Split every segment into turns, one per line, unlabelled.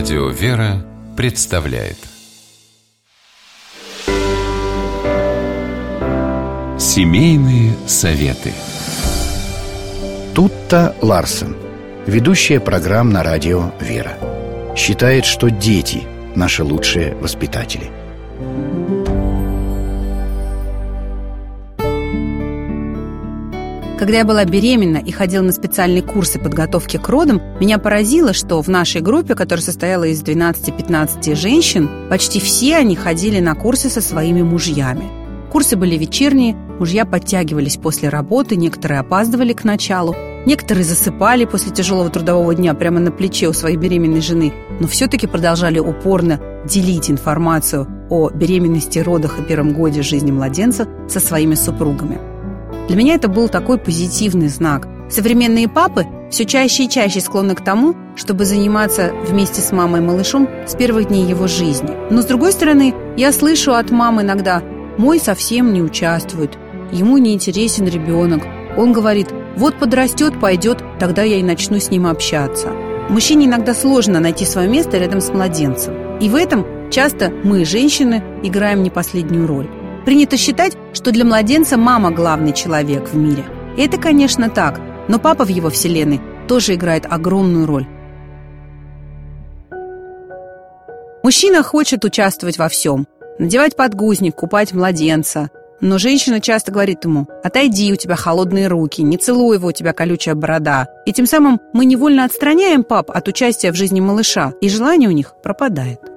Радио «Вера» представляет Семейные советы
Тутта Ларсен, ведущая программ на радио «Вера», считает, что дети – наши лучшие воспитатели.
Когда я была беременна и ходила на специальные курсы подготовки к родам, меня поразило, что в нашей группе, которая состояла из 12-15 женщин, почти все они ходили на курсы со своими мужьями. Курсы были вечерние, мужья подтягивались после работы, некоторые опаздывали к началу, некоторые засыпали после тяжелого трудового дня прямо на плече у своей беременной жены, но все-таки продолжали упорно делить информацию о беременности, родах и первом годе жизни младенца со своими супругами. Для меня это был такой позитивный знак. Современные папы все чаще и чаще склонны к тому, чтобы заниматься вместе с мамой и малышом с первых дней его жизни. Но с другой стороны, я слышу от мам иногда «мой совсем не участвует», «ему не интересен ребенок», он говорит «вот подрастет, пойдет, тогда я и начну с ним общаться». Мужчине иногда сложно найти свое место рядом с младенцем. И в этом часто мы, женщины, играем не последнюю роль. Принято считать, что для младенца мама главный человек в мире. И это, конечно, так, но папа в его вселенной тоже играет огромную роль. Мужчина хочет участвовать во всем. Надевать подгузник, купать младенца. Но женщина часто говорит ему «Отойди, у тебя холодные руки, не целуй его, у тебя колючая борода». И тем самым мы невольно отстраняем пап от участия в жизни малыша, и желание у них пропадает.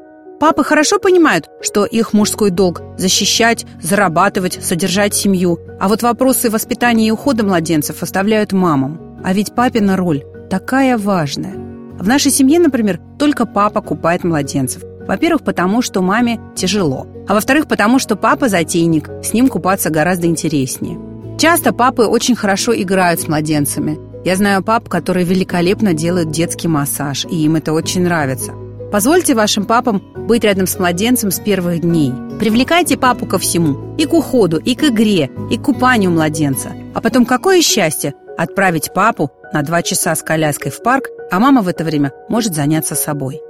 Папы хорошо понимают, что их мужской долг – защищать, зарабатывать, содержать семью. А вот вопросы воспитания и ухода младенцев оставляют мамам. А ведь папина роль такая важная. В нашей семье, например, только папа купает младенцев. Во-первых, потому что маме тяжело. А во-вторых, потому что папа затейник, с ним купаться гораздо интереснее. Часто папы очень хорошо играют с младенцами. Я знаю пап, которые великолепно делают детский массаж, и им это очень нравится. Позвольте вашим папам быть рядом с младенцем с первых дней. Привлекайте папу ко всему. И к уходу, и к игре, и к купанию младенца. А потом какое счастье отправить папу на два часа с коляской в парк, а мама в это время может заняться собой.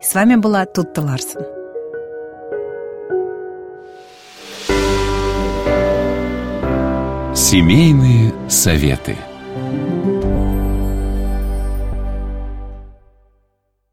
С вами была Тутта Ларсен.
Семейные советы.